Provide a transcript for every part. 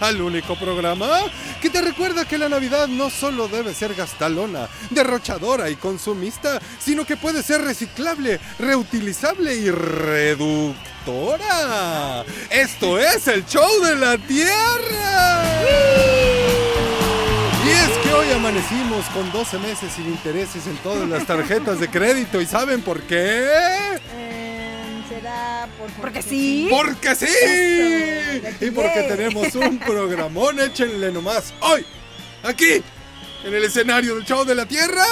Al único programa que te recuerda que la Navidad no solo debe ser gastalona, derrochadora y consumista, sino que puede ser reciclable, reutilizable y reductora. Esto es el show de la Tierra. Y es que hoy amanecimos con 12 meses sin intereses en todas las tarjetas de crédito. ¿Y saben por qué? Eh, ¿Será por Porque sí. ¡Porque sí! Eso, Y porque tenemos un programón, échenle nomás. Hoy, aquí, en el escenario del show de la Tierra,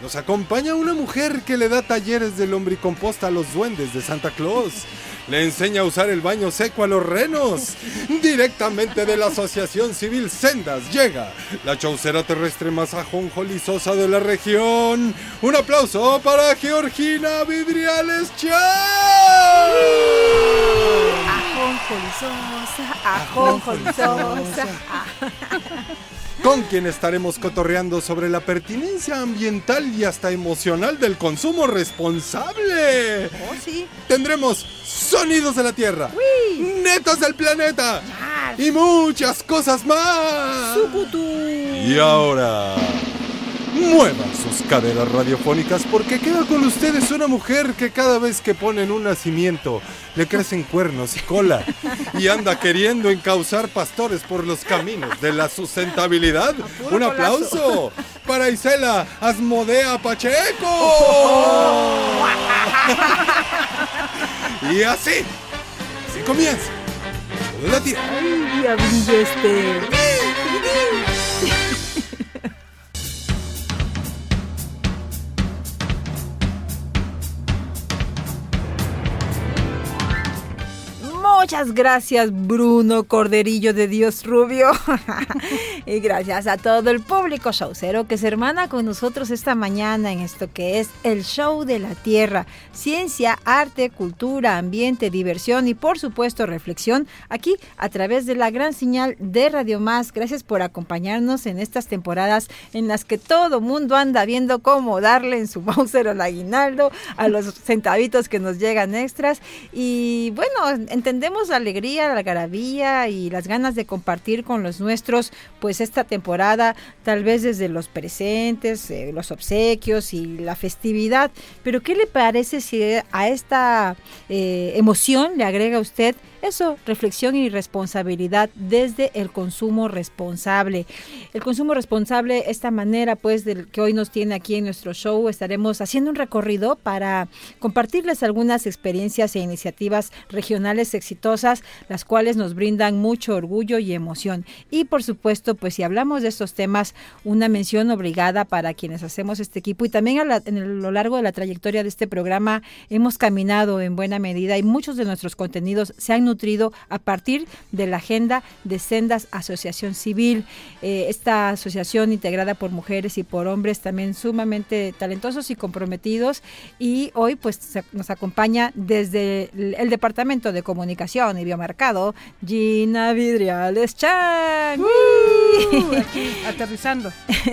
nos acompaña una mujer que le da talleres de lombricomposta a los duendes de Santa Claus. Le enseña a usar el baño seco a los renos. Directamente de la Asociación Civil Sendas llega la chaucera terrestre más ajonjolizosa de la región. Un aplauso para Georgina Vidriales Chao. Ajonjolizosa, ajonjolizosa. Con quien estaremos cotorreando sobre la pertinencia ambiental y hasta emocional del consumo responsable. Oh, sí. Tendremos sonidos de la Tierra, netas del planeta y muchas cosas más. Sucutú. Y ahora, muevan sus caderas radiofónicas porque queda con ustedes una mujer que cada vez que ponen un nacimiento le crecen cuernos y cola y anda queriendo encauzar pastores por los caminos de la sustentabilidad. Un aplauso para Isela Asmodea Pacheco. y así, así comienza. La tierra. Ay, diablillo este. Muchas gracias Bruno Corderillo de Dios Rubio. Y gracias a todo el público showcero que se hermana con nosotros esta mañana en esto que es el show de la tierra, ciencia, arte, cultura, ambiente, diversión y por supuesto reflexión aquí a través de la gran señal de Radio Más. Gracias por acompañarnos en estas temporadas en las que todo mundo anda viendo cómo darle en su Mauser al aguinaldo, a los centavitos que nos llegan extras. Y bueno, entendemos la alegría, la algarabía y las ganas de compartir con los nuestros pues esta temporada, tal vez desde los presentes, eh, los obsequios y la festividad. Pero ¿qué le parece si a esta eh, emoción le agrega usted eso, reflexión y responsabilidad desde el consumo responsable. El consumo responsable, esta manera pues del que hoy nos tiene aquí en nuestro show, estaremos haciendo un recorrido para compartirles algunas experiencias e iniciativas regionales exitosas, las cuales nos brindan mucho orgullo y emoción. Y por supuesto, pues si hablamos de estos temas, una mención obligada para quienes hacemos este equipo y también a la- en lo largo de la trayectoria de este programa hemos caminado en buena medida y muchos de nuestros contenidos se han nutrido a partir de la agenda de Sendas Asociación Civil. Eh, esta asociación integrada por mujeres y por hombres también sumamente talentosos y comprometidos y hoy pues nos acompaña desde el, el Departamento de Comunicación y Biomercado Gina Vidriales Chan. Uh, aquí, aterrizando.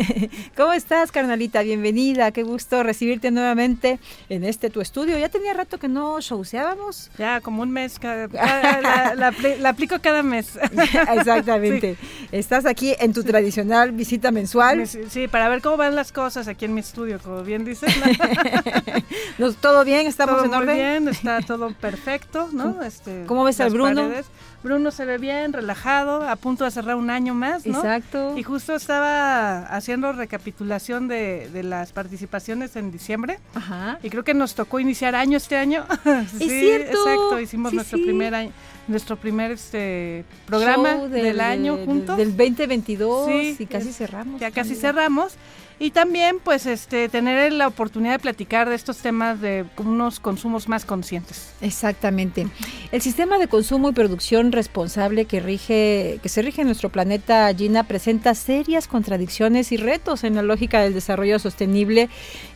¿Cómo estás, carnalita? Bienvenida. Qué gusto recibirte nuevamente en este tu estudio. Ya tenía rato que no showseábamos. Ya como un mes, cada- cada- la, la la aplico cada mes. Exactamente. Estás aquí en tu tradicional visita mensual. Sí, sí, para ver cómo van las cosas aquí en mi estudio, como bien dices. Nos- ¿Todo bien? ¿Estamos todo en muy orden? bien, está todo perfecto, ¿no? Este, cómo ves al Bruno? paredes. Bruno se ve bien, relajado, a punto de cerrar un año más, ¿no? Exacto. Y justo estaba haciendo recapitulación de, de las participaciones en diciembre. Ajá. Y creo que nos tocó iniciar año este año. Es cierto. Exacto, hicimos Sí, nuestro sí. primer año, nuestro primer este programa del, año juntos. Del 2022 Sí, y casi es- cerramos. ya casi cerramos. Y también, pues, este, tener la oportunidad de platicar de estos temas de unos consumos más conscientes. Exactamente. El sistema de consumo y producción responsable que rige, que se rige en nuestro planeta, Gina, presenta serias contradicciones y retos en la lógica del desarrollo sostenible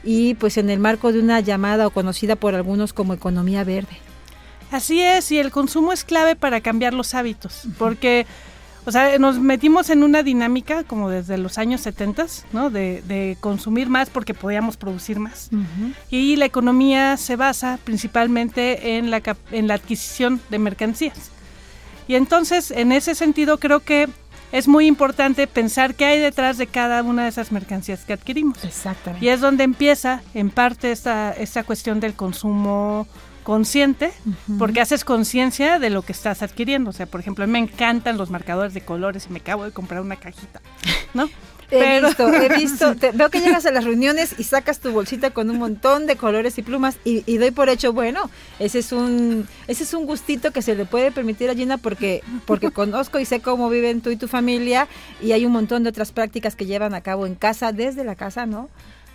y pues en el marco de una llamada o conocida por algunos como economía verde. Así es, y el consumo es clave para cambiar los hábitos, porque, o sea, nos metimos en una dinámica como desde los años 70, ¿no? De, de consumir más porque podíamos producir más. Y la economía se basa principalmente en la, en la adquisición de mercancías. Y entonces, en ese sentido, creo que es muy importante pensar qué hay detrás de cada una de esas mercancías que adquirimos. Exactamente. Y es donde empieza, en parte, esta, esta cuestión del consumo consciente, porque haces conciencia de lo que estás adquiriendo. O sea, por ejemplo, a mí me encantan los marcadores de colores y me acabo de comprar una cajita, ¿no? He Pero- visto, he visto. Te- veo que llegas a las reuniones y sacas tu bolsita con un montón de colores y plumas y, y doy por hecho, bueno, ese es un ese es un gustito que se le puede permitir a Gina porque porque conozco y sé cómo viven tú y tu familia y hay un montón de otras prácticas que llevan a cabo en casa, desde la casa, ¿no?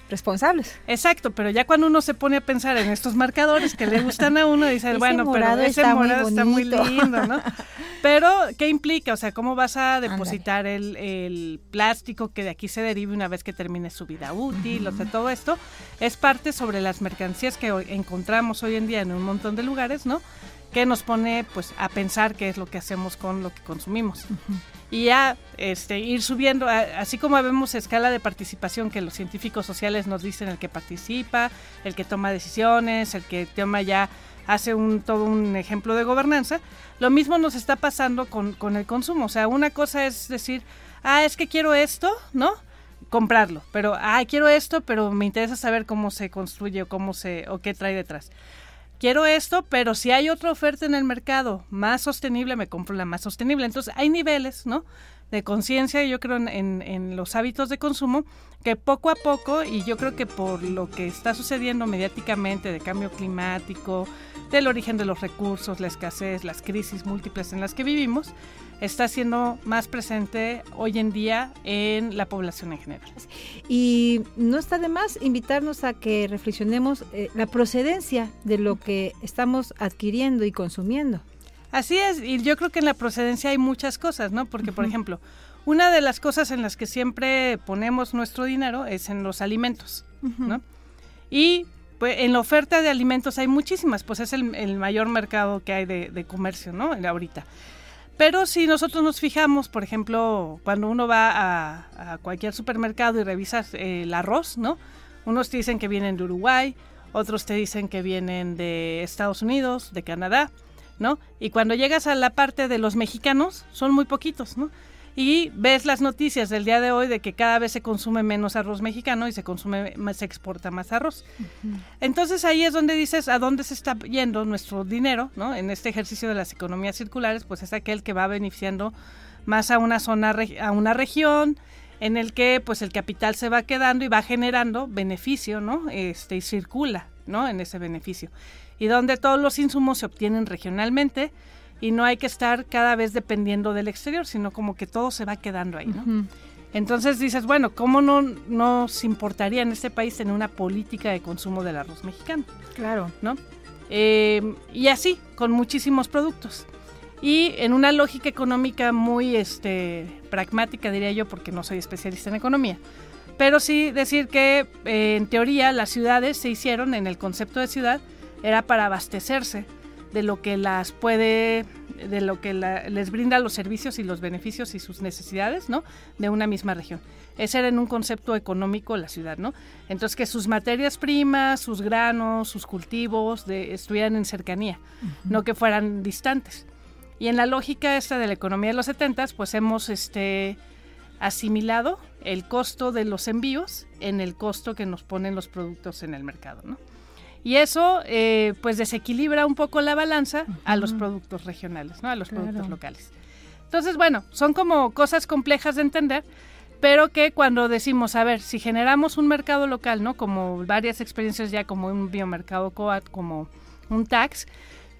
Responsables. Exacto, pero ya cuando uno se pone a pensar en estos marcadores que le gustan a uno, dice, bueno, morado pero ese está muy morado está muy lindo, ¿no? Pero, ¿qué implica? O sea, ¿cómo vas a depositar el, el plástico que de aquí se derive una vez que termine su vida útil? O sea, todo esto es parte sobre las mercancías que hoy encontramos hoy en día en un montón de lugares, ¿no? Que nos pone, pues, a pensar qué es lo que hacemos con lo que consumimos y ya este, ir subiendo, así como vemos escala de participación que los científicos sociales nos dicen el que participa, el que toma decisiones, el que toma ya, hace un, todo un ejemplo de gobernanza, lo mismo nos está pasando con, con el consumo. O sea, una cosa es decir, ah, es que quiero esto, ¿no? comprarlo, pero ah, quiero esto, pero me interesa saber cómo se construye o cómo se o qué trae detrás quiero esto, pero si hay otra oferta en el mercado más sostenible, me compro la más sostenible. Entonces hay niveles, ¿no? De conciencia, yo creo, en, en- en los hábitos de consumo, que poco a poco, y yo creo que por lo que está sucediendo mediáticamente de cambio climático, del origen de los recursos, la escasez, las crisis múltiples en las que vivimos, está siendo más presente hoy en día en la población en general. Y no está de más invitarnos a que reflexionemos eh, la procedencia de lo que estamos adquiriendo y consumiendo. Así es, y yo creo que en la procedencia hay muchas cosas, ¿no? Porque, por ejemplo, una de las cosas en las que siempre ponemos nuestro dinero es en los alimentos, ¿no? Y pues, en la oferta de alimentos hay muchísimas, pues es el, el mayor mercado que hay de, comercio, ¿no? Ahorita. Pero si nosotros nos fijamos, por ejemplo, cuando uno va a, a cualquier supermercado y revisas eh, el arroz, ¿no? Unos te dicen que vienen de Uruguay, otros te dicen que vienen de Estados Unidos, de Canadá, ¿no? Y cuando llegas a la parte de los mexicanos, son muy poquitos, ¿no? Y ves las noticias del día de hoy de que cada vez se consume menos arroz mexicano y se consume más, se exporta más arroz. Entonces ahí es donde dices a dónde se está yendo nuestro dinero, ¿no? En este ejercicio de las economías circulares, pues es aquel que va beneficiando más a una zona, a una región, en el que pues el capital se va quedando y va generando beneficio, ¿no? Este, y circula, ¿no? En ese beneficio. Y donde todos los insumos se obtienen regionalmente y no hay que estar cada vez dependiendo del exterior, sino como que todo se va quedando ahí, ¿no? Entonces dices, bueno, ¿cómo no nos importaría en este país tener una política de consumo del arroz mexicano? Claro. ¿no? Eh, y así, con muchísimos productos. Y en una lógica económica muy este, pragmática, diría yo, porque no soy especialista en economía. Pero sí decir que eh, en teoría las ciudades se hicieron en el concepto de ciudad, era para abastecerse de lo que las puede, de lo que la- les brinda los servicios y los beneficios y sus necesidades, ¿no? De una misma región. Ese era en un concepto económico la ciudad, ¿no? Entonces que sus materias primas, sus granos, sus cultivos de, estuvieran en cercanía, no que fueran distantes. Y en la lógica esta de la economía de los 70, pues hemos este, asimilado el costo de los envíos en el costo que nos ponen los productos en el mercado, ¿no? Y eso eh, pues desequilibra un poco la balanza a los productos regionales, ¿no? a los productos locales. Entonces, bueno, son como cosas complejas de entender, pero que cuando decimos, a ver, si generamos un mercado local, ¿no? Como varias experiencias ya como un biomercado COAT, como un tax,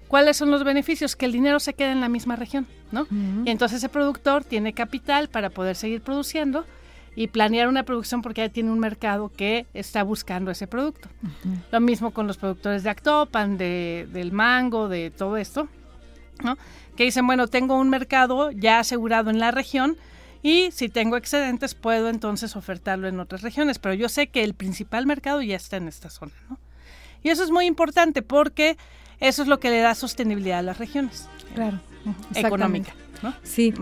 ¿cuáles son los beneficios? Que el dinero se quede en la misma región, ¿no? Y entonces ese productor tiene capital para poder seguir produciendo y planear una producción porque ya tiene un mercado que está buscando ese producto. Lo mismo con los productores de Actopan, de, del mango, de todo esto, ¿no? Que dicen, bueno, tengo un mercado ya asegurado en la región, y si tengo excedentes puedo entonces ofertarlo en otras regiones, pero yo sé que el principal mercado ya está en esta zona, ¿no? Y eso es muy importante porque eso es lo que le da sostenibilidad a las regiones. Claro. Económica. ¿No? Sí.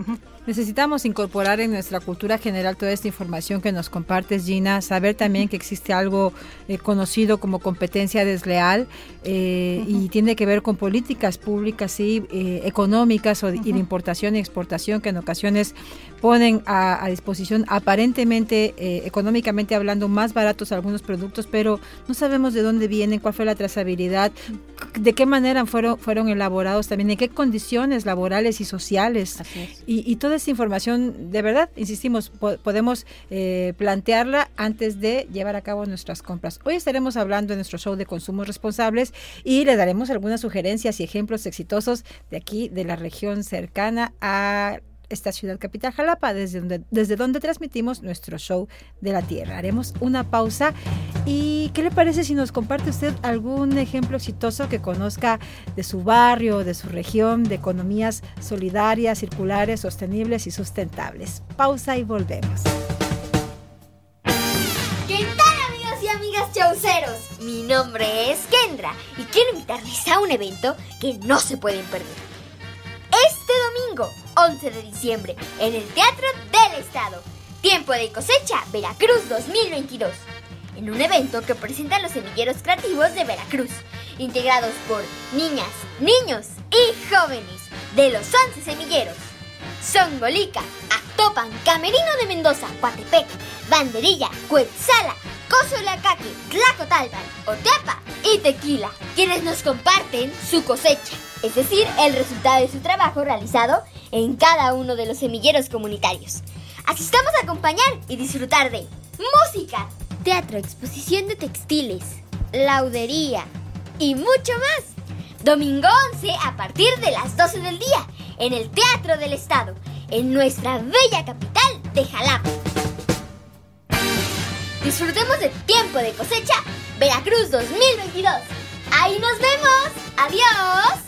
Necesitamos incorporar en nuestra cultura general toda esta información que nos compartes, Gina, saber también que existe algo eh, conocido como competencia desleal eh, y tiene que ver con políticas públicas y eh, económicas o, y de importación y exportación que en ocasiones ponen a, disposición aparentemente, económicamente hablando, más baratos algunos productos, pero no sabemos de dónde vienen, cuál fue la trazabilidad, de qué manera fueron, fueron elaborados también, en qué condiciones laborales y sociales. Y, y todo esta información, de verdad, insistimos, podemos eh, plantearla antes de llevar a cabo nuestras compras. Hoy estaremos hablando en nuestro show de consumos responsables y le daremos algunas sugerencias y ejemplos exitosos de aquí, de la región cercana a esta ciudad capital Jalapa, desde donde, desde donde transmitimos nuestro show de la Tierra. Haremos una pausa y ¿qué le parece si nos comparte usted algún ejemplo exitoso que conozca de su barrio, de su región, de economías solidarias, circulares, sostenibles y sustentables? Pausa y volvemos. ¿Qué tal amigos y amigas chauceros? Mi nombre es Kendra y quiero invitarles a un evento que no se pueden perder. Este domingo, 11 de diciembre, en el Teatro del Estado. Tiempo de cosecha, Veracruz 2022. En un evento que presenta los semilleros creativos de Veracruz, integrados por niñas, niños y jóvenes de los 11 semilleros. Songolica, Actopan, Camerino de Mendoza, Coatepec, Banderilla, Cuetzala, Cozolacaque, Tlacotalpan, Oteapa y Tequila, quienes nos comparten su cosecha es decir, el resultado de su trabajo realizado en cada uno de los semilleros comunitarios. Asistamos a acompañar y disfrutar de música, teatro, exposición de textiles, laudería y mucho más. Domingo 11 a partir de las 12 del día en el Teatro del Estado, en nuestra bella capital de Jalapa. Disfrutemos de Tiempo de Cosecha Veracruz 2022. Ahí nos vemos. Adiós.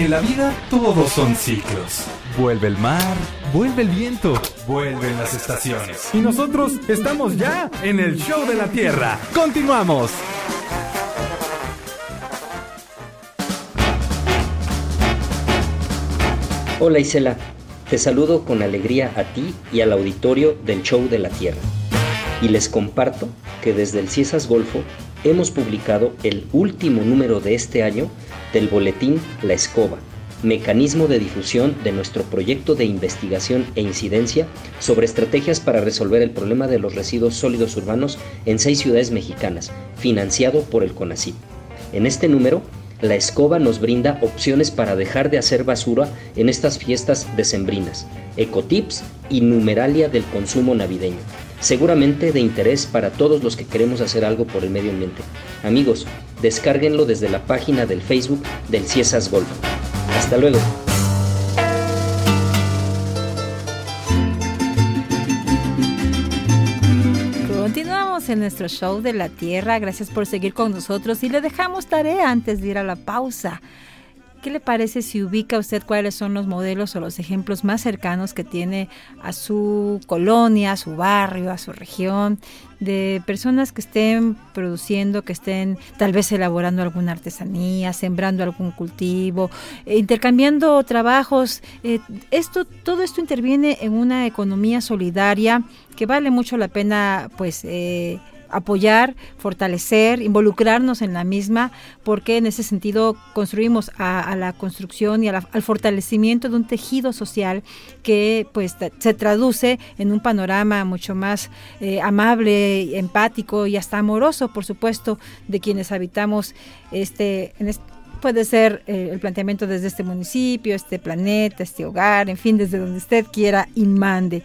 En la vida todos son ciclos. Vuelve el mar, vuelve el viento, vuelven las estaciones. Y nosotros estamos ya en el show de la Tierra. Continuamos. Hola Isela, te saludo con alegría a ti y al auditorio del show de la Tierra. Y les comparto que desde el Ciesas Golfo hemos publicado el último número de este año del boletín La Escoba, mecanismo de difusión de nuestro proyecto de investigación e incidencia sobre estrategias para resolver el problema de los residuos sólidos urbanos en seis ciudades mexicanas, financiado por el CONACYT. En este número, la escoba nos brinda opciones para dejar de hacer basura en estas fiestas decembrinas, ecotips y numeralia del consumo navideño seguramente de interés para todos los que queremos hacer algo por el medio ambiente. Amigos, descárguenlo desde la página del Facebook del Ciesas Golf. Hasta luego. Continuamos en nuestro show de la Tierra. Gracias por seguir con nosotros y le dejamos tarea antes de ir a la pausa. ¿Qué le parece si ubica usted cuáles son los modelos o los ejemplos más cercanos que tiene a su colonia, a su barrio, a su región, de personas que estén produciendo, que estén tal vez elaborando alguna artesanía, sembrando algún cultivo, eh, intercambiando trabajos? Eh, esto, todo esto interviene en una economía solidaria que vale mucho la pena, pues. Eh, apoyar, fortalecer, involucrarnos en la misma, porque en ese sentido construimos a, la construcción y al fortalecimiento de un tejido social que pues se traduce en un panorama mucho más eh, amable, empático y hasta amoroso, por supuesto, de quienes habitamos este, en este puede ser eh, el planteamiento desde este municipio, este planeta, este hogar, en fin, desde donde usted quiera y mande.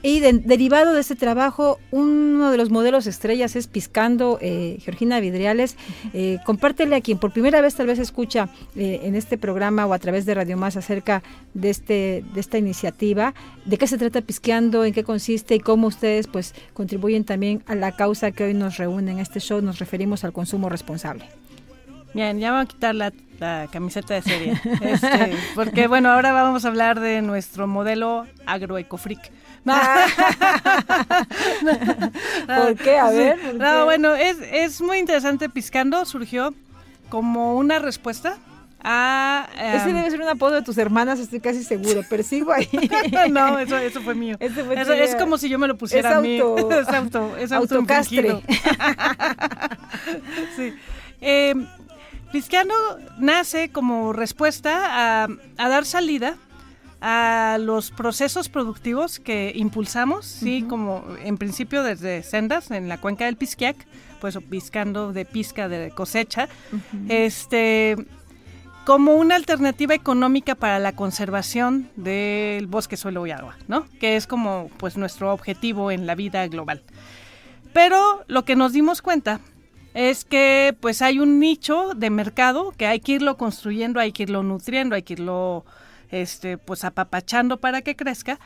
Y derivado de ese trabajo, uno de los modelos estrellas es Piscando, eh, Georgina Vidriales. Eh, compártele a quien por primera vez tal vez escucha eh, en este programa o a través de Radio Más acerca de, este, de esta iniciativa, de qué se trata Pisqueando, en qué consiste y cómo ustedes pues contribuyen también a la causa que hoy nos reúne en este show. Nos referimos al consumo responsable. Bien, ya vamos a quitar la, camiseta de serie. Este, porque bueno, ahora vamos a hablar de nuestro modelo agroecofric. ¿Por qué? A ver. no, bueno, es, es muy interesante. Piscando surgió como una respuesta a... Ese debe ser un apodo de tus hermanas, estoy casi seguro. Persigo ahí. no, eso, eso fue mío. es como si yo me lo pusiera a mí. es auto, es autocastre. sí. Eh, Piscando nace como respuesta a, a dar salida a los procesos productivos que impulsamos, sí, como en principio desde sendas en la cuenca del Pisquiac, pues piscando de pisca de cosecha, este como una alternativa económica para la conservación del bosque, suelo y agua, ¿no? Que es como pues nuestro objetivo en la vida global. Pero lo que nos dimos cuenta es que pues hay un nicho de mercado que hay que irlo construyendo, hay que irlo nutriendo, hay que irlo este, pues apapachando para que crezca,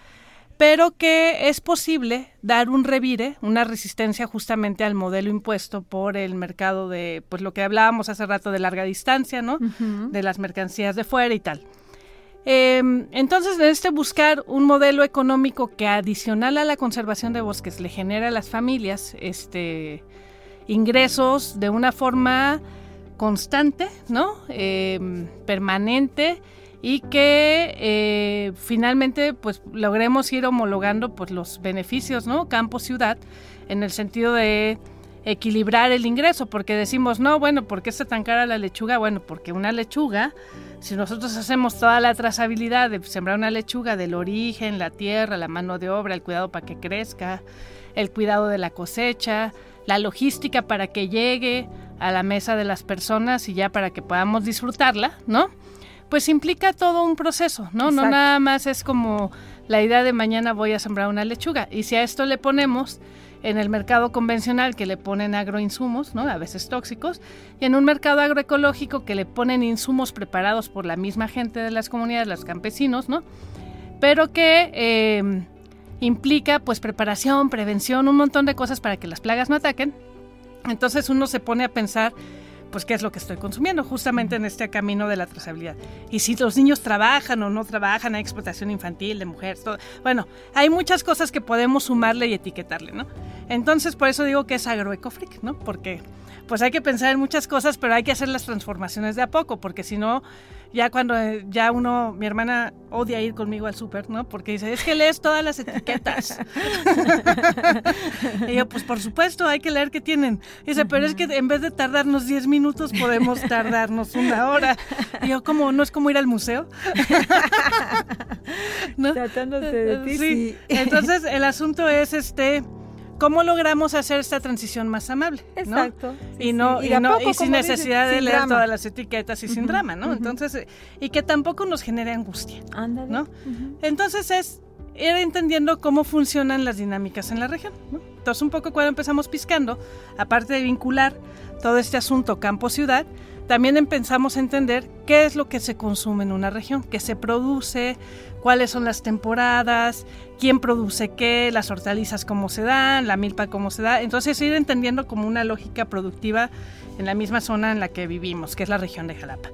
pero que es posible dar un revire, una resistencia justamente al modelo impuesto por el mercado de, pues lo que hablábamos hace rato de larga distancia, ¿no? De las mercancías de fuera y tal. Em, entonces, en este buscar un modelo económico que adicional a la conservación de bosques le genera a las familias este, ingresos de una forma constante, ¿no? Em, permanente y que eh, finalmente pues logremos ir homologando pues los beneficios, ¿no? Campo ciudad en el sentido de equilibrar el ingreso, porque decimos, no, bueno, ¿por qué está tan cara la lechuga? Bueno, porque una lechuga, si nosotros hacemos toda la trazabilidad de sembrar una lechuga del origen, la tierra, la mano de obra, el cuidado para que crezca, el cuidado de la cosecha, la logística para que llegue a la mesa de las personas y ya para que podamos disfrutarla, ¿no? Pues implica todo un proceso, ¿no? No nada más es como la idea de mañana voy a sembrar una lechuga. Y si a esto le ponemos en el mercado convencional que le ponen agroinsumos, ¿no? A veces tóxicos, y en un mercado agroecológico que le ponen insumos preparados por la misma gente de las comunidades, los campesinos, ¿no? Pero que em, implica pues preparación, prevención, un montón de cosas para que las plagas no ataquen. Entonces uno se pone a pensar pues qué es lo que estoy consumiendo, justamente en este camino de la trazabilidad. Y si los niños trabajan o no trabajan, hay explotación infantil de mujeres, todo. Bueno, hay muchas cosas que podemos sumarle y etiquetarle, ¿no? Entonces, por eso digo que es agroecofric, ¿no? Porque pues hay que pensar en muchas cosas, pero hay que hacer las transformaciones de a poco, porque si no, ya cuando eh, ya uno, mi hermana odia ir conmigo al súper, ¿no? Porque dice, es que lees todas las etiquetas. y yo, pues por supuesto, hay que leer qué tienen. dice, pero es que en vez de tardarnos 10 minutos, podemos tardarnos una hora. Y yo, como, ¿no es como ir al museo? ¿No? Tratándose de ti, sí. Entonces, el asunto es este ¿Cómo logramos hacer esta transición más amable? Exacto. y no, y, sin necesidad de leer todas las etiquetas y sin drama, ¿no? Entonces, y que tampoco nos genere angustia. Ándale. ¿no? Entonces es ir entendiendo cómo funcionan las dinámicas en la región. ¿no? Entonces, un poco cuando empezamos piscando, aparte de vincular todo este asunto campo-ciudad, también empezamos a entender qué es lo que se consume en una región, qué se produce, cuáles son las temporadas, quién produce qué, las hortalizas cómo se dan, la milpa cómo se da. Entonces ir entendiendo como una lógica productiva en la misma zona en la que vivimos, que es la región de Jalapa,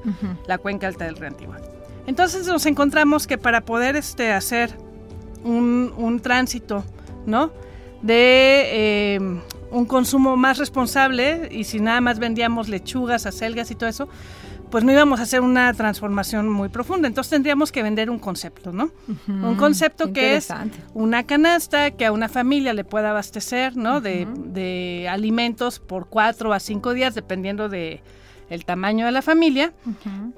la cuenca alta del Río Antigua. Entonces nos encontramos que para poder este, hacer un, un tránsito, ¿no? De eh, un consumo más responsable y si nada más vendíamos lechugas, acelgas y todo eso, pues no íbamos a hacer una transformación muy profunda. Entonces tendríamos que vender un concepto, ¿no? un concepto que es una canasta que a una familia le pueda abastecer, ¿no? de, de, alimentos por cuatro a cinco días, dependiendo de el tamaño de la familia,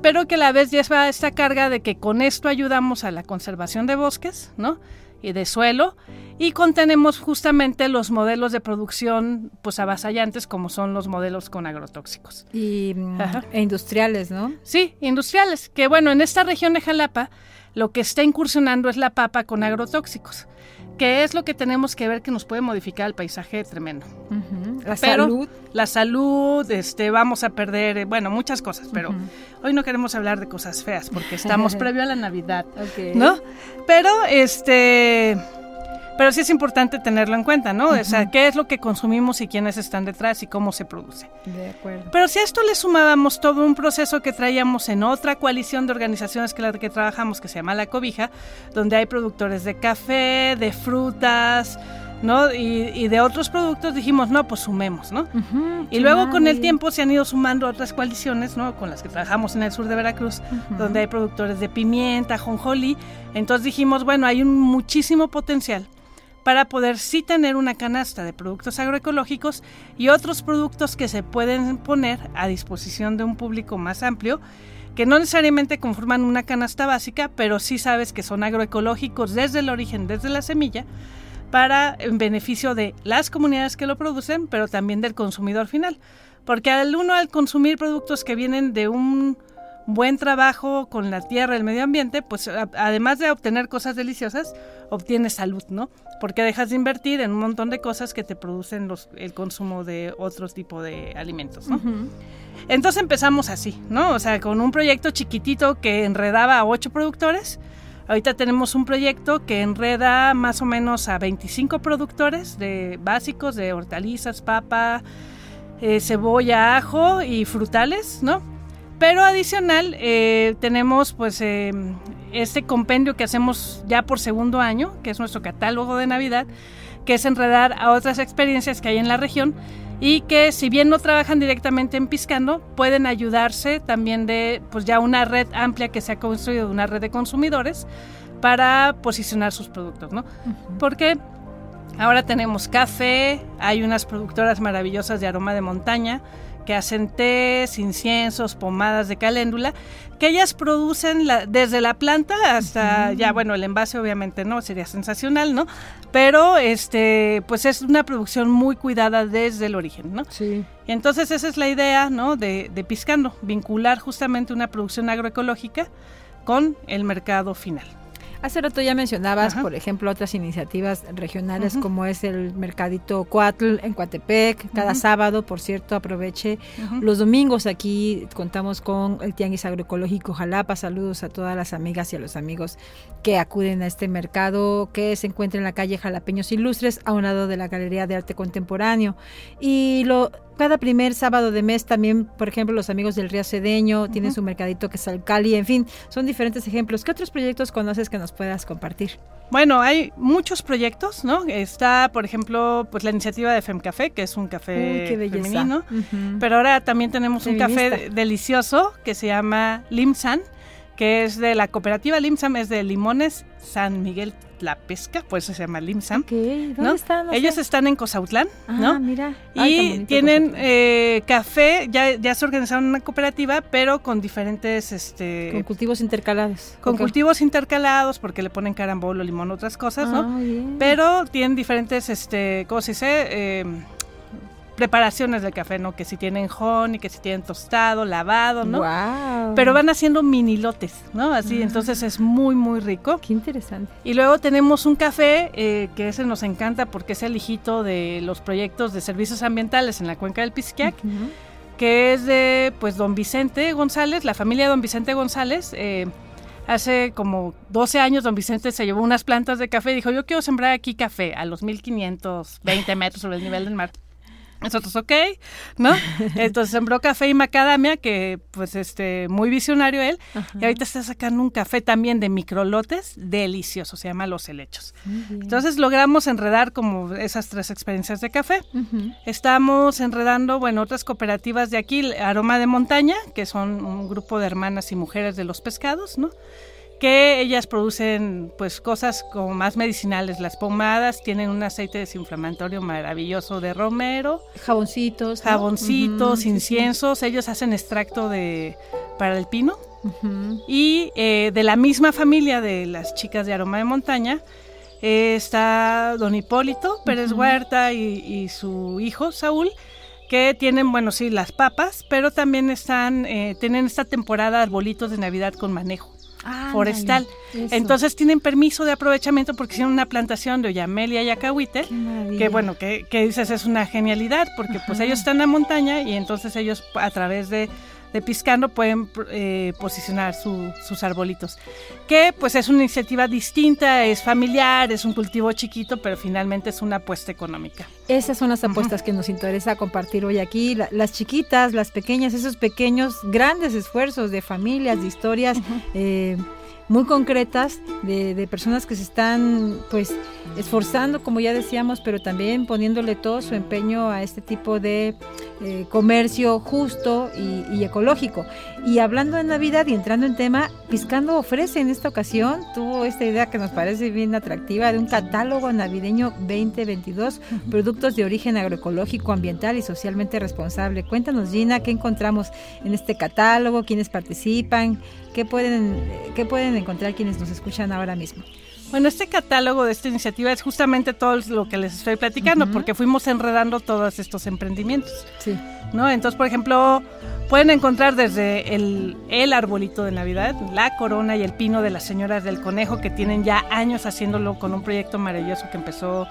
pero que a la vez lleva esta carga de que con esto ayudamos a la conservación de bosques, ¿no? Y de suelo y contenemos justamente los modelos de producción pues avasallantes como son los modelos con agrotóxicos. Y mm, e industriales, ¿no? Sí, industriales, que bueno, en esta región de Jalapa lo que está incursionando es la papa con agrotóxicos que es lo que tenemos que ver que nos puede modificar el paisaje tremendo. La salud. La salud, este, vamos a perder, eh, bueno, muchas cosas, pero hoy no queremos hablar de cosas feas porque estamos previo a la Navidad, ¿no? Pero, este, pero sí es importante tenerlo en cuenta, ¿no? O sea, qué es lo que consumimos y quiénes están detrás y cómo se produce. De acuerdo. Pero si a esto le sumábamos todo un proceso que traíamos en otra coalición de organizaciones que la que trabajamos, que se llama La Cobija, donde hay productores de café, de frutas, ¿no? Y, de otros productos dijimos, no, pues sumemos, ¿no? y luego con el tiempo se han ido sumando otras coaliciones, ¿no? Con las que trabajamos en el sur de Veracruz, donde hay productores de pimienta, jonjoli. Entonces dijimos, bueno, hay un muchísimo potencial para poder sí tener una canasta de productos agroecológicos y otros productos que se pueden poner a disposición de un público más amplio que no necesariamente conforman una canasta básica, pero sí sabes que son agroecológicos desde el origen, desde la semilla, para en beneficio de las comunidades que lo producen, pero también del consumidor final. Porque al uno al consumir productos que vienen de un buen trabajo con la tierra, el medio ambiente, pues además de obtener cosas deliciosas, obtienes salud, ¿no? Porque dejas de invertir en un montón de cosas que te producen los, el consumo de otro tipo de alimentos, ¿no? Entonces empezamos así, ¿no? O sea, con un proyecto chiquitito que enredaba a ocho productores. Ahorita tenemos un proyecto que enreda más o menos a 25 productores de básicos, de hortalizas, papa, eh, cebolla, ajo y frutales, ¿no? Pero adicional eh, tenemos pues eh, este compendio que hacemos ya por segundo año, que es nuestro catálogo de Navidad, que es enredar a otras experiencias que hay en la región y que si bien no trabajan directamente en Piscando, pueden ayudarse también de pues ya una red amplia que se ha construido, una red de consumidores para posicionar sus productos, ¿no? Porque ahora tenemos café, hay unas productoras maravillosas de aroma de montaña, que hacen tés, inciensos, pomadas de caléndula, que ellas producen desde la planta hasta ya bueno el envase obviamente no sería sensacional no pero este pues es una producción muy cuidada desde el origen no sí. Y entonces esa es la idea no de, de Piscando vincular justamente una producción agroecológica con el mercado final Hace rato ya mencionabas, por ejemplo, otras iniciativas regionales como es el Mercadito Cuatl en Coatepec, cada sábado, por cierto, aproveche. Los domingos aquí contamos con el Tianguis Agroecológico Jalapa. Saludos a todas las amigas y a los amigos que acuden a este mercado que se encuentra en la calle Jalapeños Ilustres, a un lado de la Galería de Arte Contemporáneo. Y lo cada primer sábado de mes también, por ejemplo, los amigos del Río Cedeño tienen su mercadito que es Alcali, en fin, son diferentes ejemplos. ¿Qué otros proyectos conoces que nos puedas compartir? Bueno, hay muchos proyectos, ¿no? Está, por ejemplo, pues la iniciativa de Femcafé, que es un café femenino, pero ahora también tenemos un café delicioso que se llama Limsan, que es de la cooperativa Limsam, es de Limones San Miguel la pesca, pues se llama Limsam. ¿Dónde están? Ellos están en Cosautlán, ah, ¿no? mira. y tienen eh, café, ya, ya se organizaron una cooperativa, pero con diferentes... Este, con cultivos intercalados. Con cultivos intercalados, porque le ponen carambolo, limón, otras cosas, ¿no? Ah, pero tienen diferentes, este, ¿cómo se dice? Eh, preparaciones del café, ¿no? Que si tienen honey, que si tienen tostado, lavado, ¿no? Pero van haciendo mini lotes, ¿no? Así, entonces es muy, muy rico. Qué interesante. Y luego tenemos un café eh, que ese nos encanta porque es el hijito de los proyectos de servicios ambientales en la cuenca del Pisquiac. que es de pues don Vicente González, la familia de don Vicente González. Eh, hace como 12 años don Vicente se llevó unas plantas de café y dijo, yo quiero sembrar aquí café a los 1520 metros sobre el nivel del mar. Nosotros, ok, ¿no? Entonces sembró café y macadamia, que pues este, muy visionario él. Y ahorita está sacando un café también de microlotes, delicioso, se llama Los Helechos. Entonces logramos enredar como esas tres experiencias de café. Estamos enredando, bueno, otras cooperativas de aquí, Aroma de Montaña, que son un grupo de hermanas y mujeres de los pescados, ¿no? Que ellas producen pues cosas como más medicinales. Las pomadas tienen un aceite desinflamatorio maravilloso de romero. Jaboncitos. Jaboncitos, inciensos. Ellos hacen extracto de para el pino. Y eh, de la misma familia de las chicas de aroma de montaña eh, está don Hipólito Pérez Huerta y, su hijo Saúl que tienen, bueno, sí, las papas, pero también están, eh, tienen esta temporada arbolitos de Navidad con manejo forestal. Entonces tienen permiso de aprovechamiento porque tienen una plantación de Oyamelia y Acahuite, que bueno, que, dices es una genialidad porque pues ellos están en la montaña y entonces ellos a través de de Piscando pueden eh, posicionar sus arbolitos. Que pues es una iniciativa distinta, es familiar, es un cultivo chiquito, pero finalmente es una apuesta económica. Esas son las apuestas que nos interesa compartir hoy aquí. las chiquitas, las pequeñas, esos pequeños, grandes esfuerzos de familias, de historias muy concretas de, de, personas que se están pues esforzando, como ya decíamos, pero también poniéndole todo su empeño a este tipo de eh, comercio justo y, ecológico. Y hablando de Navidad y entrando en tema, Piscando ofrece en esta ocasión, tuvo esta idea que nos parece bien atractiva de un catálogo navideño 2022, productos de origen agroecológico, ambiental y socialmente responsable. Cuéntanos Gina, ¿qué encontramos en este catálogo? ¿Quiénes participan? ¿Qué pueden, qué pueden encontrar quienes nos escuchan ahora mismo? Bueno, este catálogo de esta iniciativa es justamente todo lo que les estoy platicando, porque fuimos enredando todos estos emprendimientos. Sí. ¿no? Entonces, por ejemplo, pueden encontrar desde el, el arbolito de Navidad, la corona y el pino de las señoras del conejo, que tienen ya años haciéndolo con un proyecto maravilloso que empezó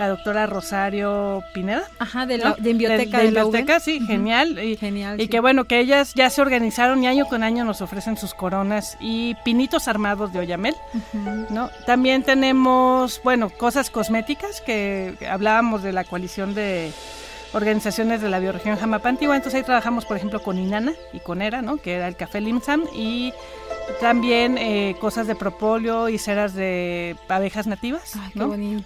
la doctora Rosario Pineda. Ajá, de, la, de Biblioteca. De, Biblioteca, sí, genial. Y, genial. Y que bueno, que ellas ya se organizaron y año con año nos ofrecen sus coronas y pinitos armados de Oyamel, ¿no? También tenemos, bueno, cosas cosméticas que hablábamos de la coalición de organizaciones de la bioregión Jamapantigua. Entonces ahí trabajamos, por ejemplo, con Inana y con Era, ¿no? que era el café Limsam, y también eh, cosas de propóleo y ceras de abejas nativas,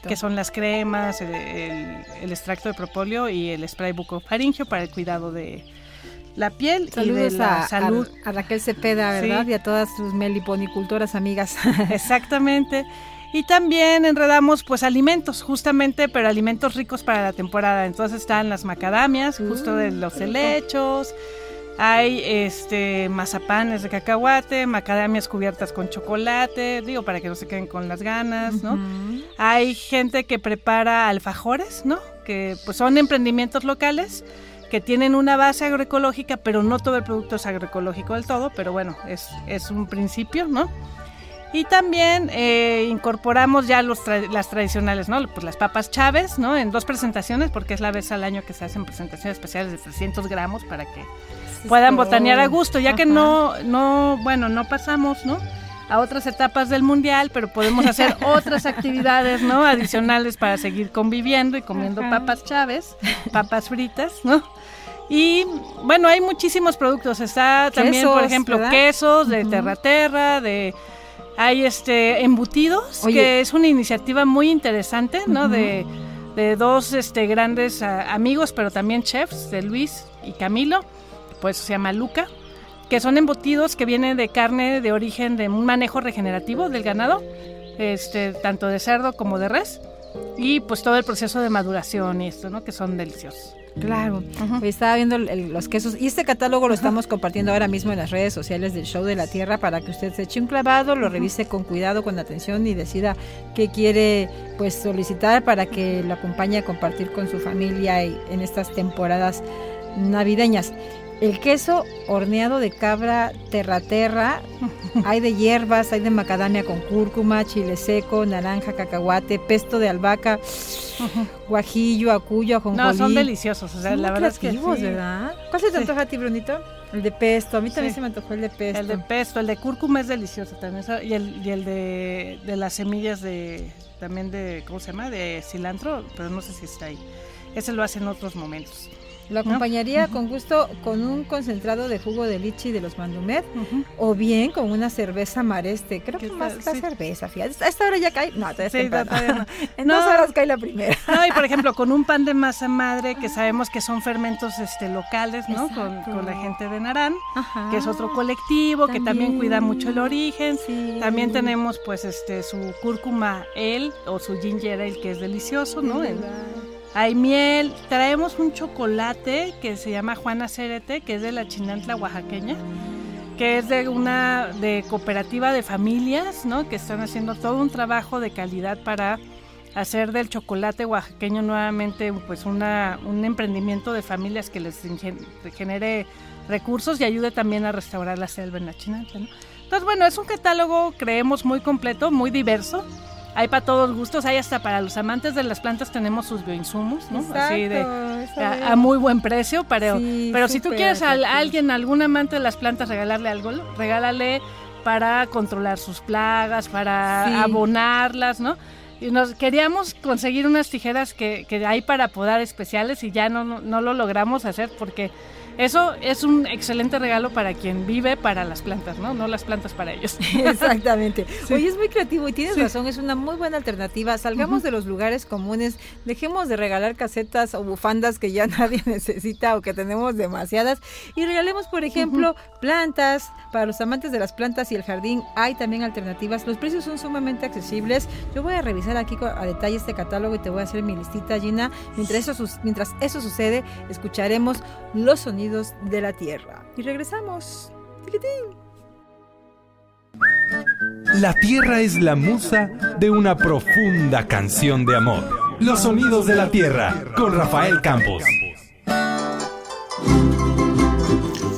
que son las cremas, el, extracto de propóleo y el spray bucofaringio para el cuidado de la piel y de la salud. A, Raquel Cepeda, ¿verdad? Y a todas sus meliponicultoras amigas. Exactamente. Y también enredamos pues alimentos, justamente, pero alimentos ricos para la temporada. Entonces están las macadamias, justo de mm, los helechos. Hay este mazapanes de cacahuate, macadamias cubiertas con chocolate, digo para que no se queden con las ganas, ¿no? Hay gente que prepara alfajores, ¿no? Que pues son emprendimientos locales que tienen una base agroecológica, pero no todo el producto es agroecológico del todo, pero bueno, es, es un principio, ¿no? Y también eh, incorporamos ya los las tradicionales, ¿no? Pues las papas Chávez, ¿no? En dos presentaciones, porque es la vez al año que se hacen presentaciones especiales de 300 gramos para que puedan botanear a gusto, ya que no, no, bueno, no pasamos, ¿no? A otras etapas del mundial, pero podemos hacer otras actividades, ¿no? Adicionales para seguir conviviendo y comiendo papas Chávez, papas fritas, ¿no? Y bueno, hay muchísimos productos. Está también, por ejemplo, quesos de Terra Terra, de hay este embutidos, que es una iniciativa muy interesante, ¿no? de, dos este, grandes ah, amigos, pero también chefs, de Luis y Camilo, pues se llama Luca, que son embutidos que vienen de carne de origen de un manejo regenerativo del ganado, este, tanto de cerdo como de res, y pues todo el proceso de maduración y esto, ¿no? Que son deliciosos. Claro, estaba viendo los quesos y este catálogo lo estamos compartiendo ahora mismo en las redes sociales del Show de la Tierra para que usted se eche un clavado, lo revise con cuidado, con atención y decida qué quiere pues solicitar para que lo acompañe a compartir con su familia en estas temporadas navideñas. El queso horneado de cabra terra terra, hay de hierbas, hay de macadamia con cúrcuma, chile seco, naranja, cacahuate, pesto de albahaca, guajillo, acuyo, ajonjolí. No, son deliciosos, o sea, Son la verdad es que sí. ¿verdad? ¿Cuál se te Sí. antoja a ti, Brunito? El de pesto, a mí también Sí. se me antojó el de pesto. El de pesto, el de cúrcuma es delicioso también. Y el, y el de, de las semillas de, también de, ¿cómo se llama? De cilantro, pero no sé si está ahí. Ese lo hace en otros momentos. Lo acompañaría con gusto con un concentrado de jugo de lichi de los mandumet o bien con una cerveza mareste. Creo ¿Qué que más la Sí. cerveza, fíjate. A esta hora ya cae. No, todavía Sí, no. En No. dos horas cae la primera. No, y por ejemplo, con un pan de masa madre, que sabemos que son fermentos este, locales, ¿no? Con, con la gente de Narán, Ajá. que es otro colectivo, que también cuida mucho el origen. Sí. También tenemos pues este su cúrcuma ale o su ginger ale que es delicioso, ¿no? El- hay miel, traemos un chocolate que se llama Juana Cerete, que es de la Chinantla oaxaqueña, que es de una de cooperativa de familias, ¿no? Que están haciendo todo un trabajo de calidad para hacer del chocolate oaxaqueño nuevamente pues una, un emprendimiento de familias que les genere recursos y ayude también a restaurar la selva en la Chinantla, ¿no? Entonces, bueno, es un catálogo, creemos, muy completo, muy diverso. Hay para todos gustos, hay hasta para los amantes de las plantas tenemos sus bioinsumos, ¿no? Así de, a, a muy buen precio, pero, Sí, pero si tú quieres a alguien, algún amante de las plantas, regalarle algo, regálale para controlar sus plagas, para Sí. abonarlas, ¿no? Y nos queríamos conseguir unas tijeras que, que hay para podar especiales y ya no, no, no lo logramos hacer porque eso es un excelente regalo para quien vive para las plantas, ¿no? No las plantas para ellos. Exactamente. Sí. Oye, es muy creativo y tienes Sí. razón, es una muy buena alternativa. Salgamos de los lugares comunes, dejemos de regalar casetas o bufandas que ya nadie necesita o que tenemos demasiadas y regalemos, por ejemplo, plantas. Para los amantes de las plantas y el jardín hay también alternativas. Los precios son sumamente accesibles. Yo voy a revisar aquí a detalle este catálogo y te voy a hacer mi listita, Gina. Mientras eso, mientras eso sucede, escucharemos los sonidos de la tierra. Y regresamos. La tierra es la musa de una profunda canción de amor. Los sonidos de la tierra con Rafael Campos.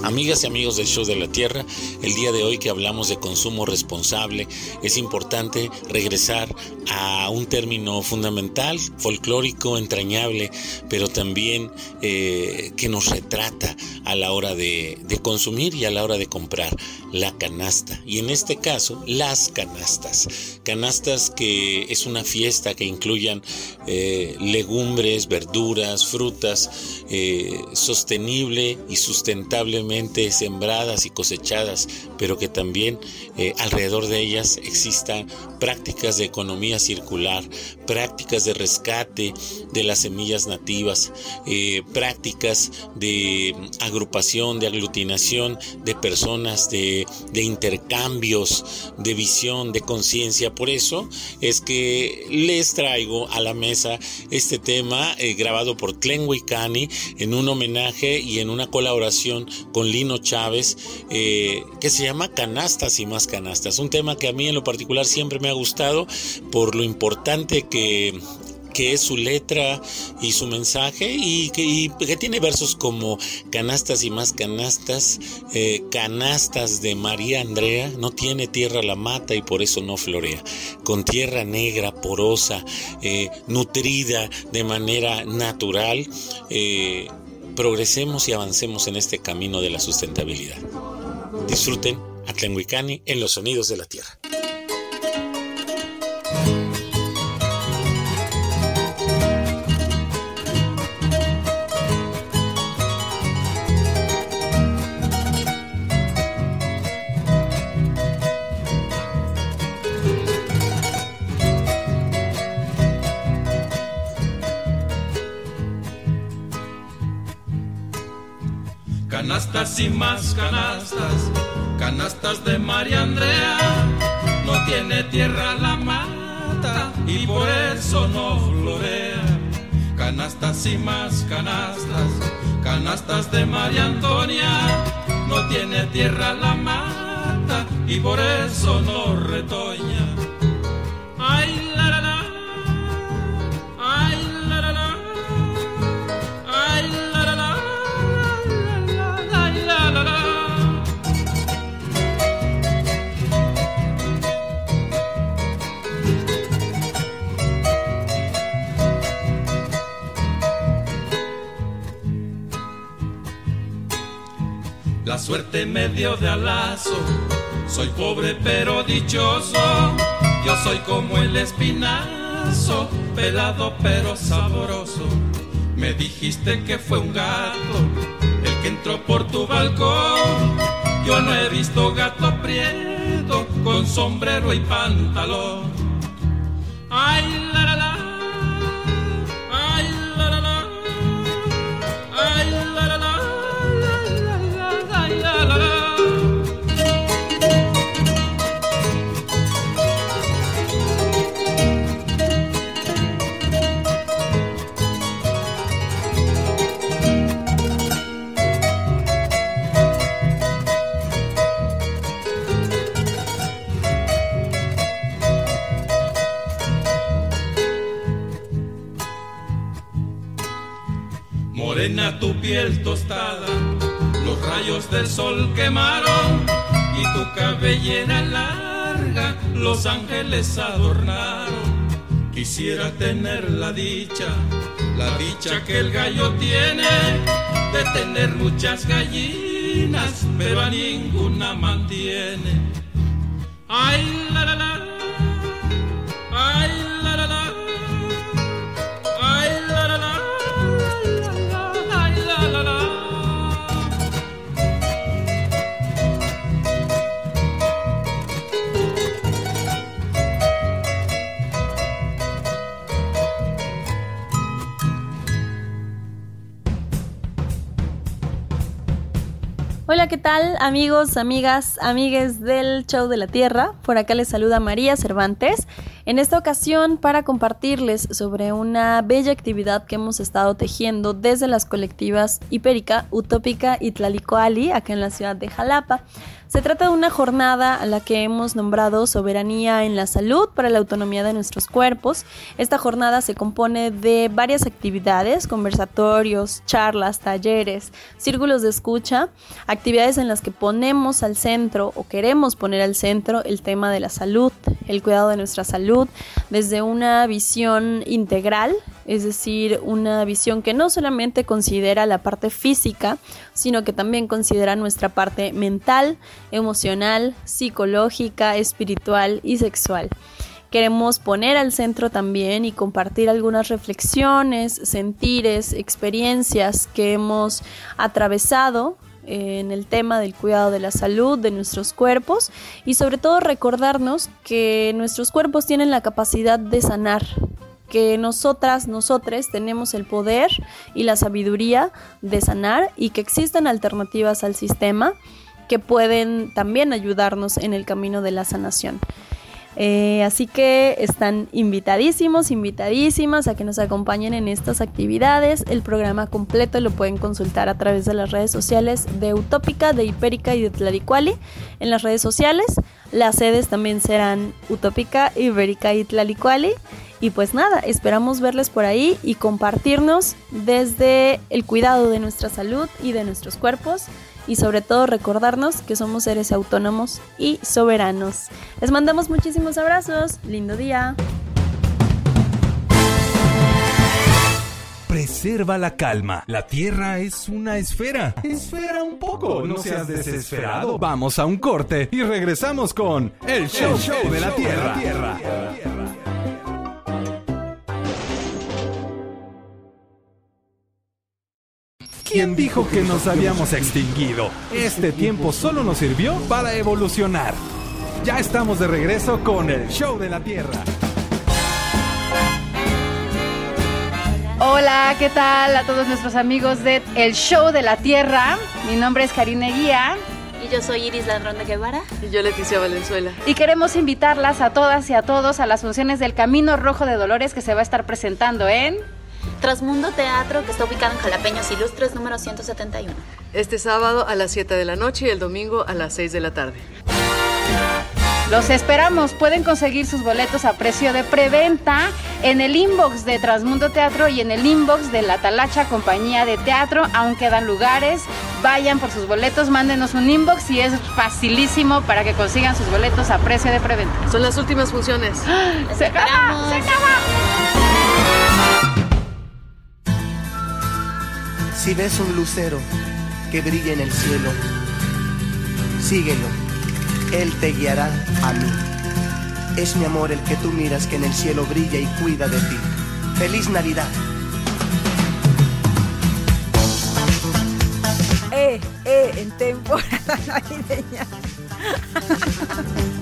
Amigas y amigos del Show de la Tierra, el día de hoy que hablamos de consumo responsable, es importante regresar a un término fundamental, folclórico, entrañable, pero también eh, que nos retrata a la hora de, consumir y a la hora de comprar, la canasta. Y en este caso, las canastas. Canastas que es una fiesta que incluyan eh, legumbres, verduras, frutas, eh, sostenible y sustentablemente sembradas y cosechadas, pero que también eh, alrededor de ellas existan prácticas de economía circular, prácticas de rescate de las semillas nativas, eh, prácticas de agrupación, de aglutinación de personas, de, intercambios, de visión, de conciencia. Por eso es que les traigo a la mesa este tema eh, grabado por Tlen Wicani en un homenaje y en una colaboración con Lino Chávez eh, que se llama Canastas y más canastas. Un tema que a mí en lo particular siempre me ha gustado por lo importante que que es su letra y su mensaje y que, tiene versos como canastas y más canastas, eh, canastas de María Andrea, no tiene tierra la mata y por eso no florea, con tierra negra, porosa, eh, nutrida de manera natural, progresemos y avancemos en este camino de la sustentabilidad. Disfruten a Tlenhuicani en los sonidos de la tierra. Canastas y más canastas, canastas de María Andrea. No tiene tierra la mata y por eso no florea. Canastas y más canastas, canastas de María Antonia. No tiene tierra la mata y por eso no retoña. La suerte me dio de alazo. Soy pobre pero dichoso. Yo soy como el espinazo, pelado pero sabroso. Me dijiste que fue un gato el que entró por tu balcón. Yo no he visto gato prieto con sombrero y pantalón. Piel tostada, los rayos del sol quemaron y tu cabellera larga los ángeles adornaron. Quisiera tener la dicha, la dicha que el gallo tiene de tener muchas gallinas, pero a ninguna mantiene. Ay, ¿qué tal amigos, amigas, amigues del Show de la Tierra? Por acá les saluda María Cervantes. En esta ocasión para compartirles sobre una bella actividad que hemos estado tejiendo desde las colectivas Hipérica, Utópica y Tlalicoali, acá en la ciudad de Jalapa. Se trata de una jornada a la que hemos nombrado Soberanía en la Salud para la Autonomía de nuestros cuerpos. Esta jornada se compone de varias actividades, conversatorios, charlas, talleres, círculos de escucha, actividades en las que ponemos al centro o queremos poner al centro el tema de la salud, el cuidado de nuestra salud, desde una visión integral, es decir, una visión que no solamente considera la parte física, sino que también considera nuestra parte mental, emocional, psicológica, espiritual y sexual. Queremos poner al centro también y compartir algunas reflexiones, sentires, experiencias que hemos atravesado en el tema del cuidado de la salud de nuestros cuerpos y sobre todo recordarnos que nuestros cuerpos tienen la capacidad de sanar, que nosotras, nosotres tenemos el poder y la sabiduría de sanar y que existen alternativas al sistema que pueden también ayudarnos en el camino de la sanación. Eh, así que están invitadísimos, invitadísimas a que nos acompañen en estas actividades. El programa completo lo pueden consultar a través de las redes sociales de Utópica, de Hipérica y de Tlalicuali. En las redes sociales, las sedes también serán Utópica, Ibérica y Tlalicuali. Y pues nada, esperamos verles por ahí y compartirnos desde el cuidado de nuestra salud y de nuestros cuerpos y sobre todo recordarnos que somos seres autónomos y soberanos. Les mandamos muchísimos abrazos, lindo día. Preserva la calma. La Tierra es una esfera. Espera un poco, no seas desesperado. Vamos a un corte y regresamos con El Show, show de la Tierra. ¿Quién dijo que nos habíamos extinguido? Este tiempo solo nos sirvió para evolucionar. Ya estamos de regreso con el Show de la Tierra. Hola, ¿qué tal a todos nuestros amigos de El Show de la Tierra? Mi nombre es Karine Guía Y yo soy Iris Ladrón de Guevara. Y yo Leticia Valenzuela. y queremos invitarlas a todas y a todos a las funciones del Camino Rojo de Dolores que se va a estar presentando en... Trasmundo Teatro, que está ubicado en Jalapeños Ilustres, número 171. Este sábado a las 7 de la noche y el domingo a las 6 de la tarde. Los esperamos, pueden conseguir sus boletos a precio de preventa en el inbox de Transmundo Teatro y en el inbox de La Talacha Compañía de Teatro. Aún quedan lugares, vayan por sus boletos, mándenos un inbox y es facilísimo para que consigan sus boletos a precio de preventa. Son las últimas funciones. ¡Se acaba! ¡Se acaba! Si ves un lucero que brilla en el cielo, síguelo, Él te guiará a mí. Es mi amor el que tú miras que en el cielo brilla y cuida de ti. ¡Feliz Navidad! Eh, eh, en temporada navideña.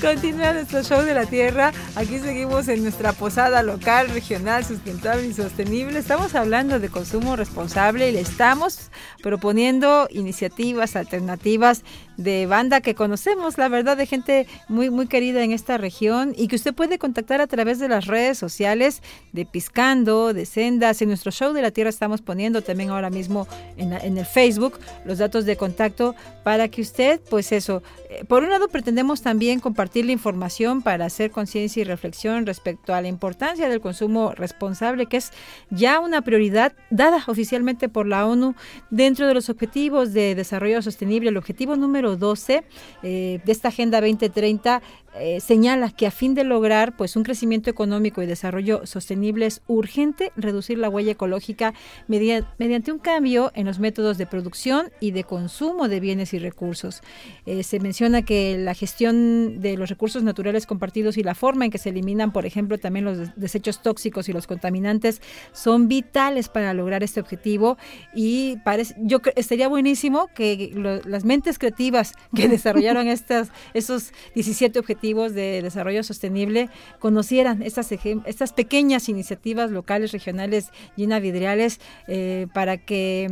Continúa nuestro show de la tierra. Aquí seguimos en nuestra posada local, regional, sustentable y sostenible. Estamos hablando de consumo responsable y le estamos proponiendo iniciativas alternativas de banda que conocemos, la verdad, de gente muy, muy querida en esta región y que usted puede contactar a través de las redes sociales de Piscando, de Sendas. En nuestro show de la Tierra estamos poniendo también ahora mismo en, en el Facebook los datos de contacto para que usted, pues eso, eh, por un lado pretendemos también compartir la información para hacer conciencia y reflexión respecto a la importancia del consumo responsable, que es ya una prioridad dada oficialmente por la ONU dentro de los objetivos de desarrollo sostenible. El objetivo número 12 eh, de esta Agenda 2030 eh, señala que a fin de lograr pues un crecimiento económico y desarrollo sostenible es urgente reducir la huella ecológica mediante, un cambio en los métodos de producción y de consumo de bienes y recursos. Eh, se menciona que la gestión de los recursos naturales compartidos y la forma en que se eliminan, por ejemplo, también los desechos tóxicos y los contaminantes son vitales para lograr este objetivo y parece, yo estaría buenísimo que las mentes creativas que desarrollaron estas, esos 17 objetivos de desarrollo sostenible conocieran estas, estas pequeñas iniciativas locales, regionales, llenas vidriales, eh, para que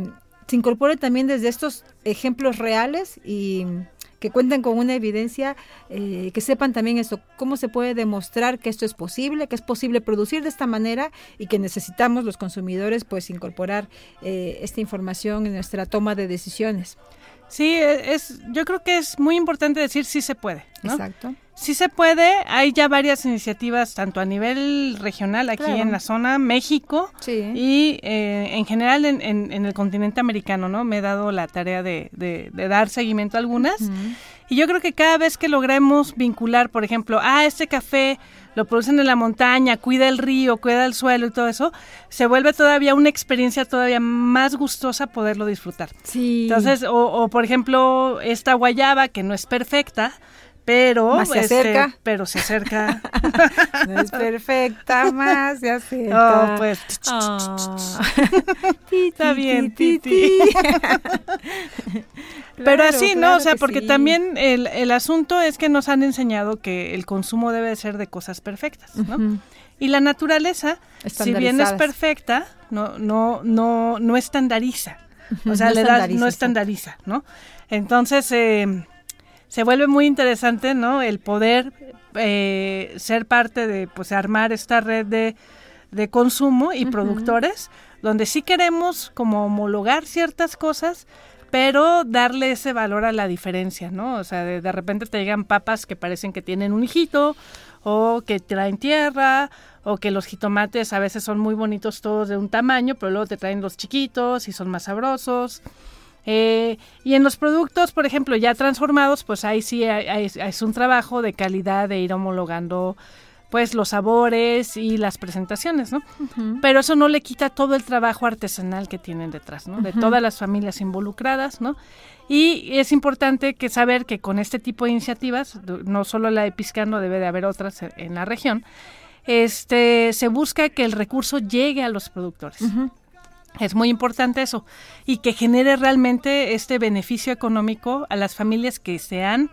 se incorpore también desde estos ejemplos reales y que cuenten con una evidencia, eh, que sepan también esto, cómo se puede demostrar que esto es posible, que es posible producir de esta manera y que necesitamos los consumidores pues incorporar eh, esta información en nuestra toma de decisiones. Sí, e, es, yo creo que es muy importante decir sí se puede. ¿no? Exacto. Sí se puede, hay ya varias iniciativas, tanto a nivel regional aquí Claro. en la zona, México, Sí. y eh, en general en, en- en el continente americano, ¿no? Me he dado la tarea de, de- de dar seguimiento a algunas. Y yo creo que cada vez que logremos vincular, por ejemplo, ah, este café lo producen en la montaña, cuida el río, cuida el suelo y todo eso, se vuelve todavía una experiencia todavía más gustosa poderlo disfrutar. Sí. Entonces, o, o, por ejemplo, esta guayaba que no es perfecta, pero Más se este, acerca. pero se acerca. No es perfecta, más se acerca. Oh, pues. Está bien, ti, Titi. ti. Pero Claro, así, ¿no? claro O sea, que porque sí. también el, el asunto es que nos han enseñado que el consumo debe ser de cosas perfectas, ¿no? Y la naturaleza, si bien es perfecta, no, no, no, no estandariza. O sea, no le da, no estandariza, ¿no? Entonces, eh, se vuelve muy interesante, ¿no? El poder eh, ser parte de, pues, armar esta red de, de consumo y productores, donde sí queremos como homologar ciertas cosas, pero darle ese valor a la diferencia, ¿no? O sea, de, de repente te llegan papas que parecen que tienen un hijito, o que traen tierra, o que los jitomates a veces son muy bonitos todos de un tamaño, pero luego te traen los chiquitos y son más sabrosos. Eh, y en los productos, por ejemplo, ya transformados, pues ahí sí hay- hay- es un trabajo de calidad de ir homologando pues los sabores y las presentaciones, ¿no? Pero eso no le quita todo el trabajo artesanal que tienen detrás, ¿no? De todas las familias involucradas, ¿no? Y es importante que saber que con este tipo de iniciativas, no solo la de Piscando, debe de haber otras en la región, este se busca que el recurso llegue a los productores. Es muy importante eso. Y que genere realmente este beneficio económico a las familias que se han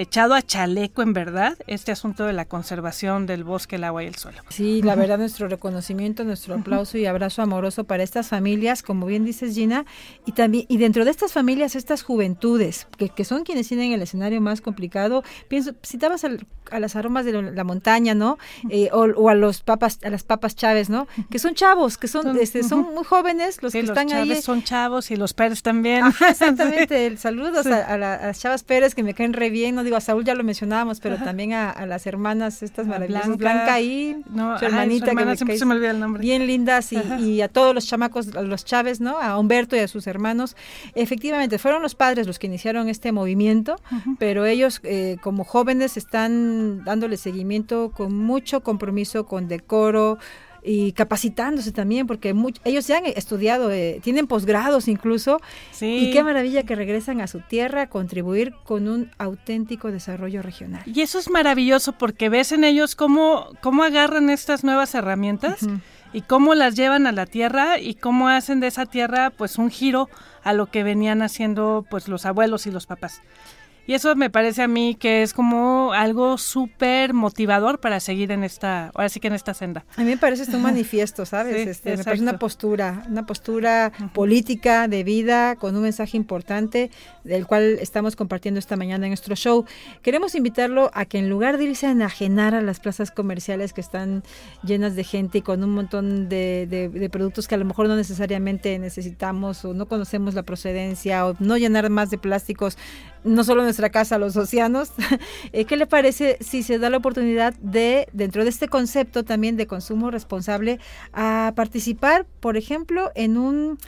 echado a chaleco en verdad este asunto de la conservación del bosque, el agua y el suelo. Sí, la verdad, nuestro reconocimiento, nuestro aplauso y abrazo amoroso para estas familias, como bien dices Gina, y también, y dentro de estas familias, estas juventudes, que, que son quienes tienen el escenario más complicado, pienso, citabas al- a las aromas de la, montaña, ¿no? Eh, o, o a los papas, a las papas Chávez, ¿no? Que son chavos, que son, Son- este, son muy jóvenes, los Sí, que los están ahí. Chávez son chavos y los Pérez también. Ajá, exactamente. Saludos Sí. a, a la- a las Chavas Pérez que me caen re bien. No digo a Saúl ya lo mencionábamos, pero también a, a las hermanas estas maravillosas. Blanca. Blanca, y No, su ay, su hermanita que me se me olvida el nombre. bien lindas y, y a todos los chamacos, a los Chávez, ¿no? A Humberto y a sus hermanos. Efectivamente, fueron los padres los que iniciaron este movimiento, pero ellos eh, como jóvenes están dándole seguimiento con mucho compromiso, con decoro y capacitándose también, porque ellos ya han estudiado, eh, tienen posgrados incluso, y qué maravilla que regresan a su tierra a contribuir con un auténtico desarrollo regional. Y eso es maravilloso porque ves en ellos cómo, cómo agarran estas nuevas herramientas. y cómo las llevan a la tierra y cómo hacen de esa tierra pues un giro a lo que venían haciendo pues los abuelos y los papás. Y eso me parece a mí que es como algo súper motivador para seguir en esta, ahora sí que en esta senda. A mí me parece esto un manifiesto, ¿sabes? este, me parece una postura, una postura política de vida con un mensaje importante del cual estamos compartiendo esta mañana en nuestro show. Queremos invitarlo a que en lugar de irse a enajenar a las plazas comerciales que están llenas de gente y con un montón de, de productos que a lo mejor no necesariamente necesitamos o no conocemos la procedencia o no llenar más de plásticos no solo nuestra casa, los océanos. Eh, ¿Qué le parece si se da la oportunidad de, dentro de este concepto también de consumo responsable, a participar, por ejemplo, en un,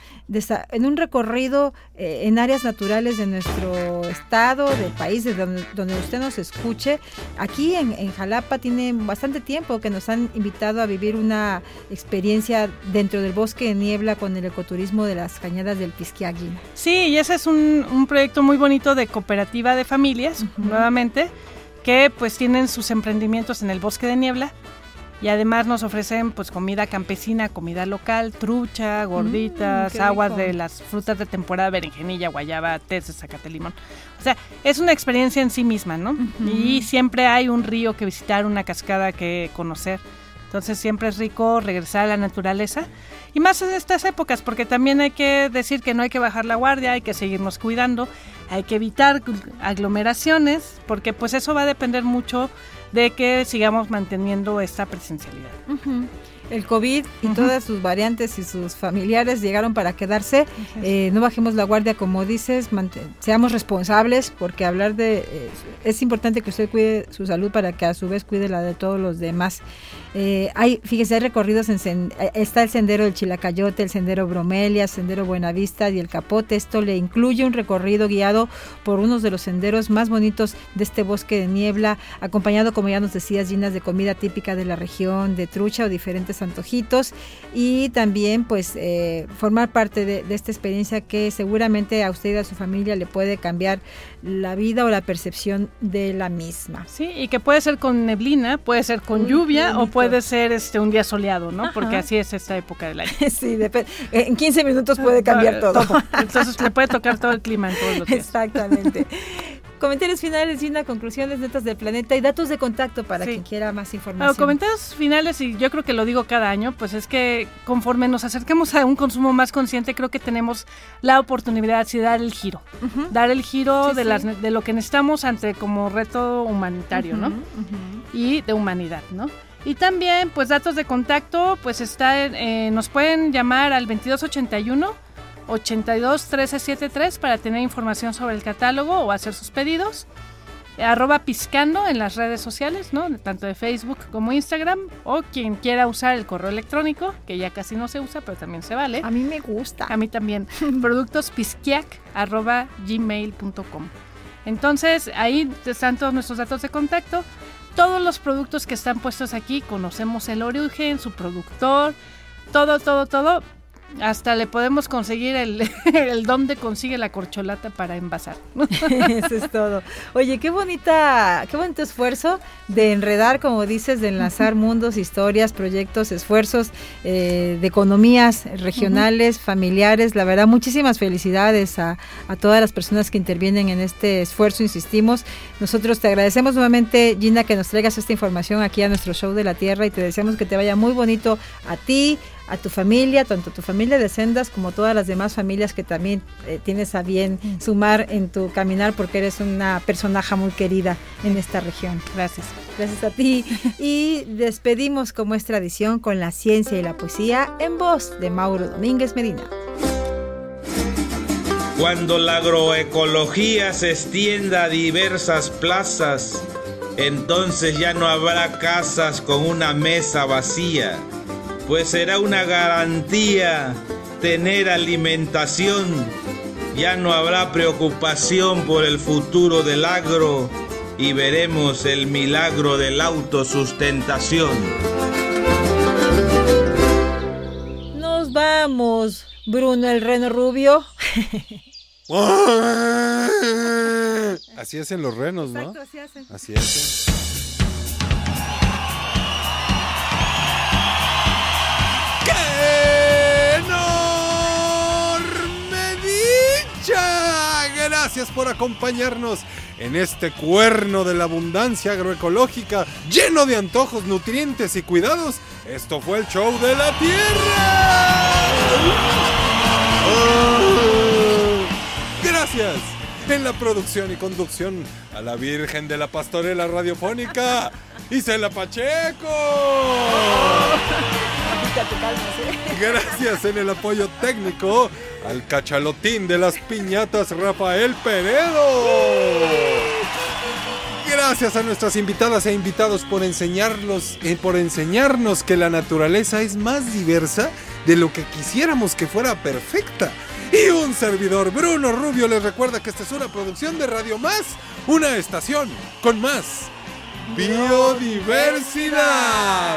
en un recorrido eh, en áreas naturales de nuestro estado, del país, de donde, usted nos escuche? Aquí en, en Jalapa tiene bastante tiempo que nos han invitado a vivir una experiencia dentro del bosque de niebla con el ecoturismo de las cañadas del Pisquiaguina. Sí, y ese es un, un proyecto muy bonito de cooperativa de familias, nuevamente, que pues tienen sus emprendimientos en el bosque de niebla y además nos ofrecen pues comida campesina, comida local, trucha, mm, gorditas, aguas de las frutas de temporada, berenjenilla, guayaba, té de zacate limón. O sea, es una experiencia en sí misma, ¿no? Y siempre hay un río que visitar, una cascada que conocer. Entonces siempre es rico regresar a la naturaleza. Y más en estas épocas, porque también hay que decir que no hay que bajar la guardia, hay que seguirnos cuidando, hay que evitar aglomeraciones, porque pues eso va a depender mucho de que sigamos manteniendo esta presencialidad. El COVID y todas sus variantes y sus familiares llegaron para quedarse. Eh, no bajemos la guardia, como dices, seamos responsables, porque hablar de... Eh, es importante que usted cuide su salud para que a su vez cuide la de todos los demás. Eh, hay, fíjese, hay recorridos, en, eh, está el sendero del Chilacayote, el sendero Bromelia, el sendero Buenavista y el Capote. Esto le incluye un recorrido guiado por unos de los senderos más bonitos de este bosque de niebla, acompañado, como ya nos decías, llenas de comida típica de la región, de trucha o diferentes antojitos. Y también, pues, eh, formar parte de, de esta experiencia que seguramente a usted y a su familia le puede cambiar la vida o la percepción de la misma. Sí, y que puede ser con neblina, puede ser con lluvia o puede ser este un día soleado, ¿no? Porque así es esta época del año. sí, en 15 minutos puede cambiar todo. Entonces le puede tocar todo el clima en todos los días. Exactamente. Comentarios finales, Gina, conclusiones netas del planeta y datos de contacto para quien quiera más información. comentarios finales, y yo creo que lo digo cada año, pues es que conforme nos acerquemos a un consumo más consciente, creo que tenemos la oportunidad de dar el giro. Dar el giro de, Las, de lo que necesitamos ante como reto humanitario, ¿no? Y de humanidad, ¿no? Y también, pues datos de contacto, pues está, eh, nos pueden llamar al 2281 82 1373 para tener información sobre el catálogo o hacer sus pedidos. Arroba Piscando en las redes sociales, ¿no? Tanto de Facebook como Instagram. O quien quiera usar el correo electrónico, que ya casi no se usa, pero también se vale. A mí me gusta. A mí también. Productos arroba gmail.com. Entonces ahí están todos nuestros datos de contacto. Todos los productos que están puestos aquí, conocemos el origen, su productor, todo, todo, todo hasta le podemos conseguir el, el dónde consigue la corcholata para envasar. Eso es todo. Oye, qué bonita, qué bonito esfuerzo de enredar, como dices, de enlazar mundos, historias, proyectos, esfuerzos eh, de economías regionales, familiares. La verdad, muchísimas felicidades a, a todas las personas que intervienen en este esfuerzo, insistimos. Nosotros te agradecemos nuevamente, Gina, que nos traigas esta información aquí a nuestro show de la Tierra y te deseamos que te vaya muy bonito a ti, a tu familia, tanto tu familia de Sendas como todas las demás familias que también eh, tienes a bien sumar en tu caminar porque eres una personaje muy querida en esta región. Gracias. Gracias a ti. Y despedimos como es tradición con la ciencia y la poesía en voz de Mauro Domínguez Medina. Cuando la agroecología se extienda a diversas plazas, entonces ya no habrá casas con una mesa vacía pues será una garantía tener alimentación. Ya no habrá preocupación por el futuro del agro y veremos el milagro de la autosustentación. nos vamos, Bruno el reno rubio. Así hacen los renos, ¿no? Exacto, así hacen. Así hacen. Dicha! Gracias por acompañarnos en este cuerno de la abundancia agroecológica lleno de antojos, nutrientes y cuidados. Esto fue el show de la tierra. Oh, Gracias en la producción y conducción a la Virgen de la Pastorela Radiofónica, Isela Pacheco. Gracias en el apoyo técnico al cachalotín de las piñatas Rafael Peredo. Gracias a nuestras invitadas e invitados por enseñarnos, eh, por enseñarnos que la naturaleza es más diversa de lo que quisiéramos que fuera perfecta. Y un servidor, Bruno Rubio, les recuerda que esta es una producción de Radio Más, una estación con más biodiversidad.